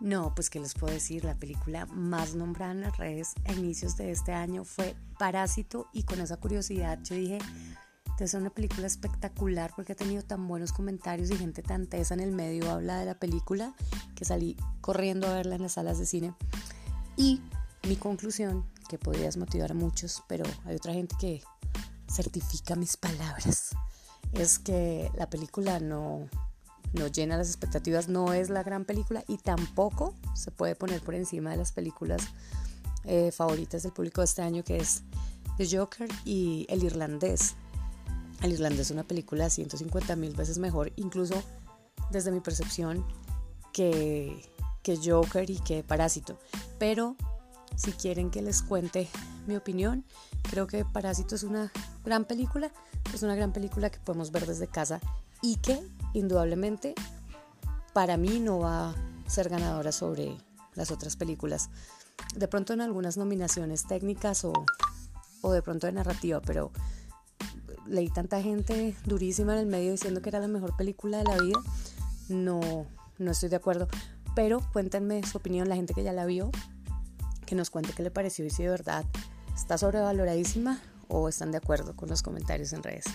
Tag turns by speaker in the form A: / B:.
A: No, pues que les puedo decir, la película más nombrada en las redes a inicios de este año fue Parásito y con esa curiosidad yo dije, es una película espectacular porque ha tenido tan buenos comentarios y gente tan tesa en el medio habla de la película que salí corriendo a verla en las salas de cine. Y mi conclusión, que podría desmotivar a muchos, pero hay otra gente que certifica mis palabras, es que la película no, no llena las expectativas, no es la gran película y tampoco se puede poner por encima de las películas eh, favoritas del público de este año, que es The Joker y El Irlandés. El Irlandés es una película 150 mil veces mejor, incluso desde mi percepción, que, que Joker y que Parásito. Pero si quieren que les cuente mi opinión, creo que Parásito es una gran película, es una gran película que podemos ver desde casa y que indudablemente para mí no va a ser ganadora sobre las otras películas. De pronto en algunas nominaciones técnicas o, o de pronto de narrativa, pero leí tanta gente durísima en el medio diciendo que era la mejor película de la vida. No, no estoy de acuerdo. Pero cuéntenme su opinión, la gente que ya la vio, que nos cuente qué le pareció y si de verdad está sobrevaloradísima o están de acuerdo con los comentarios en redes.